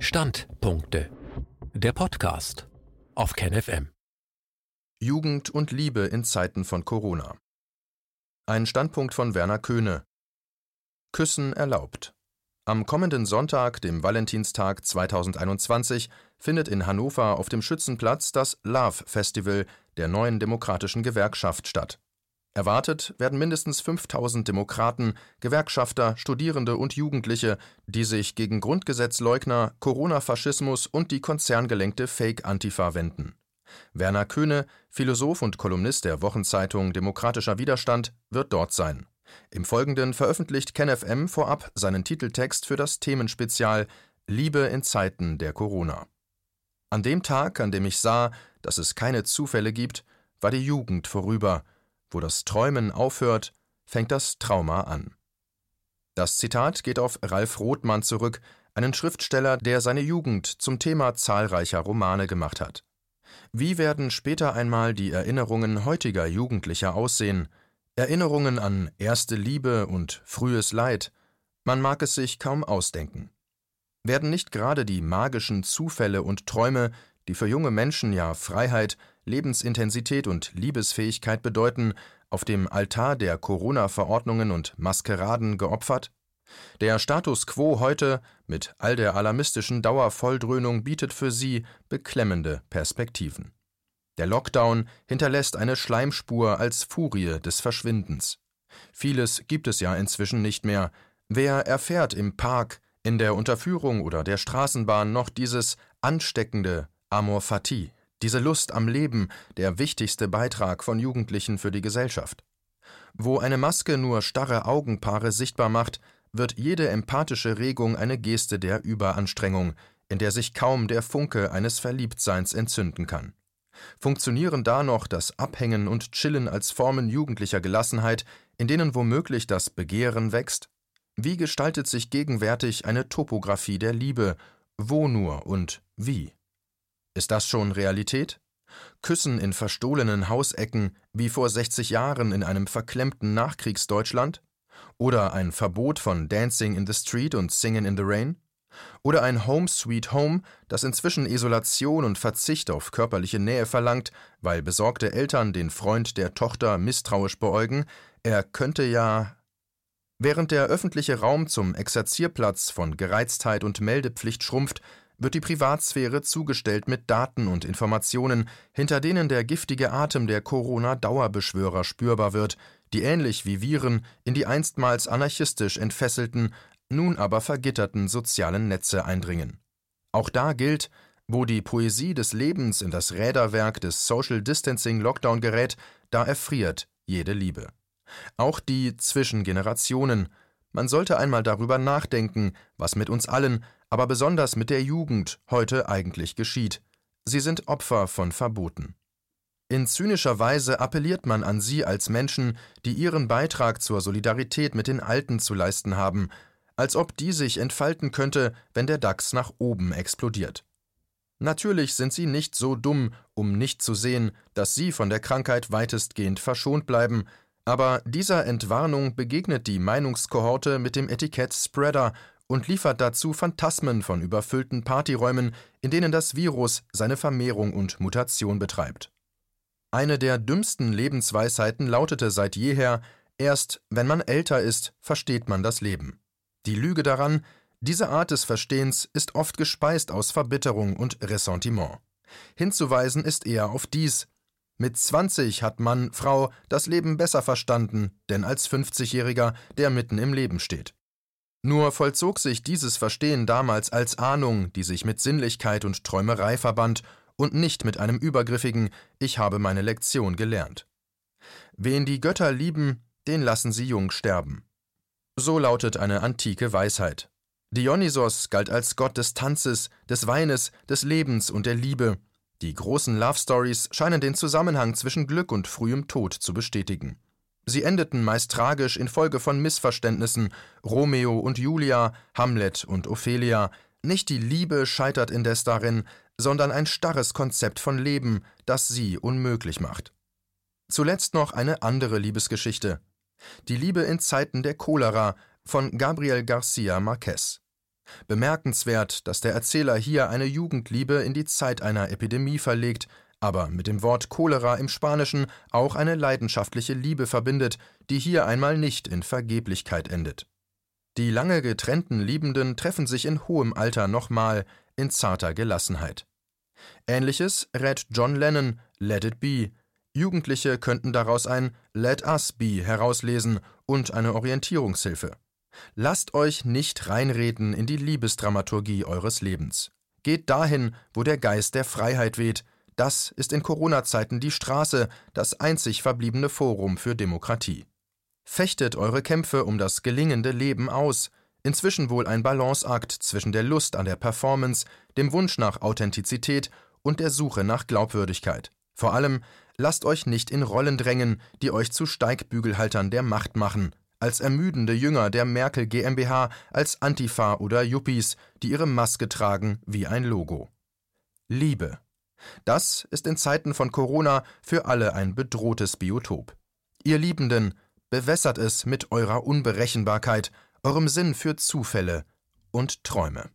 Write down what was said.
Standpunkte. Der Podcast auf KenFM. Jugend und Liebe in Zeiten von Corona. Ein Standpunkt von Werner Köhne. Küssen erlaubt. Am kommenden Sonntag, dem Valentinstag 2021, findet in Hannover auf dem Schützenplatz das Love Festival der neuen demokratischen Gewerkschaft statt. Erwartet werden mindestens 5000 Demokraten, Gewerkschafter, Studierende und Jugendliche, die sich gegen Grundgesetzleugner, Corona-Faschismus und die konzerngelenkte Fake-Antifa wenden. Werner Köhne, Philosoph und Kolumnist der Wochenzeitung Demokratischer Widerstand, wird dort sein. Im Folgenden veröffentlicht KenFM vorab seinen Titeltext für das Themenspezial Liebe in Zeiten der Corona. An dem Tag, an dem ich sah, dass es keine Zufälle gibt, war die Jugend vorüber – wo das Träumen aufhört, fängt das Trauma an. Das Zitat geht auf Ralf Rothmann zurück, einen Schriftsteller, der seine Jugend zum Thema zahlreicher Romane gemacht hat. Wie werden später einmal die Erinnerungen heutiger Jugendlicher aussehen? Erinnerungen an erste Liebe und frühes Leid? Man mag es sich kaum ausdenken. Werden nicht gerade die magischen Zufälle und Träume, die für junge Menschen ja Freiheit, Lebensintensität und Liebesfähigkeit bedeuten, auf dem Altar der Corona-Verordnungen und Maskeraden geopfert? Der Status quo heute mit all der alarmistischen Dauervolldröhnung bietet für sie beklemmende Perspektiven. Der Lockdown hinterlässt eine Schleimspur als Furie des Verschwindens. Vieles gibt es ja inzwischen nicht mehr. Wer erfährt im Park, in der Unterführung oder der Straßenbahn noch dieses ansteckende Amor fati, diese Lust am Leben, der wichtigste Beitrag von Jugendlichen für die Gesellschaft. Wo eine Maske nur starre Augenpaare sichtbar macht, wird jede empathische Regung eine Geste der Überanstrengung, in der sich kaum der Funke eines Verliebtseins entzünden kann. Funktionieren da noch das Abhängen und Chillen als Formen jugendlicher Gelassenheit, in denen womöglich das Begehren wächst? Wie gestaltet sich gegenwärtig eine Topographie der Liebe? Wo nur und wie? Ist das schon Realität? Küssen in verstohlenen Hausecken wie vor 60 Jahren in einem verklemmten Nachkriegsdeutschland? Oder ein Verbot von Dancing in the Street und Singing in the Rain? Oder ein Home Sweet Home, das inzwischen Isolation und Verzicht auf körperliche Nähe verlangt, weil besorgte Eltern den Freund der Tochter misstrauisch beäugen, er könnte ja. Während der öffentliche Raum zum Exerzierplatz von Gereiztheit und Meldepflicht schrumpft, wird die Privatsphäre zugestellt mit Daten und Informationen, hinter denen der giftige Atem der Corona-Dauerbeschwörer spürbar wird, die ähnlich wie Viren in die einstmals anarchistisch entfesselten, nun aber vergitterten sozialen Netze eindringen. Auch da gilt, wo die Poesie des Lebens in das Räderwerk des Social Distancing Lockdown gerät, da erfriert jede Liebe. Auch die zwischen Generationen. Man sollte einmal darüber nachdenken, was mit uns allen, aber besonders mit der Jugend heute eigentlich geschieht. Sie sind Opfer von Verboten. In zynischer Weise appelliert man an sie als Menschen, die ihren Beitrag zur Solidarität mit den Alten zu leisten haben, als ob die sich entfalten könnte, wenn der DAX nach oben explodiert. Natürlich sind sie nicht so dumm, um nicht zu sehen, dass sie von der Krankheit weitestgehend verschont bleiben, aber dieser Entwarnung begegnet die Meinungskohorte mit dem Etikett Spreader und liefert dazu Phantasmen von überfüllten Partyräumen, in denen das Virus seine Vermehrung und Mutation betreibt. Eine der dümmsten Lebensweisheiten lautete seit jeher Erst wenn man älter ist, versteht man das Leben. Die Lüge daran, diese Art des Verstehens ist oft gespeist aus Verbitterung und Ressentiment. Hinzuweisen ist eher auf dies. Mit 20 hat Mann, Frau das Leben besser verstanden, denn als 50-Jähriger, der mitten im Leben steht. Nur vollzog sich dieses Verstehen damals als Ahnung, die sich mit Sinnlichkeit und Träumerei verband, und nicht mit einem übergriffigen Ich habe meine Lektion gelernt. Wen die Götter lieben, den lassen sie jung sterben. So lautet eine antike Weisheit. Dionysos galt als Gott des Tanzes, des Weines, des Lebens und der Liebe. Die großen Love Stories scheinen den Zusammenhang zwischen Glück und frühem Tod zu bestätigen. Sie endeten meist tragisch infolge von Missverständnissen Romeo und Julia, Hamlet und Ophelia. Nicht die Liebe scheitert indes darin, sondern ein starres Konzept von Leben, das sie unmöglich macht. Zuletzt noch eine andere Liebesgeschichte. Die Liebe in Zeiten der Cholera von Gabriel Garcia Marquez. Bemerkenswert, dass der Erzähler hier eine Jugendliebe in die Zeit einer Epidemie verlegt, aber mit dem Wort Cholera im Spanischen auch eine leidenschaftliche Liebe verbindet, die hier einmal nicht in Vergeblichkeit endet. Die lange getrennten Liebenden treffen sich in hohem Alter nochmal in zarter Gelassenheit. Ähnliches rät John Lennon Let It Be. Jugendliche könnten daraus ein Let Us Be herauslesen und eine Orientierungshilfe. Lasst euch nicht reinreden in die Liebesdramaturgie eures Lebens. Geht dahin, wo der Geist der Freiheit weht. Das ist in Corona-Zeiten die Straße, das einzig verbliebene Forum für Demokratie. Fechtet eure Kämpfe um das gelingende Leben aus. Inzwischen wohl ein Balanceakt zwischen der Lust an der Performance, dem Wunsch nach Authentizität und der Suche nach Glaubwürdigkeit. Vor allem lasst euch nicht in Rollen drängen, die euch zu Steigbügelhaltern der Macht machen, als ermüdende Jünger der Merkel GmbH, als Antifa oder Yuppies, die ihre Maske tragen wie ein Logo. Liebe. Das ist in Zeiten von Corona für alle ein bedrohtes Biotop. Ihr Liebenden, bewässert es mit eurer Unberechenbarkeit, eurem Sinn für Zufälle und Träume.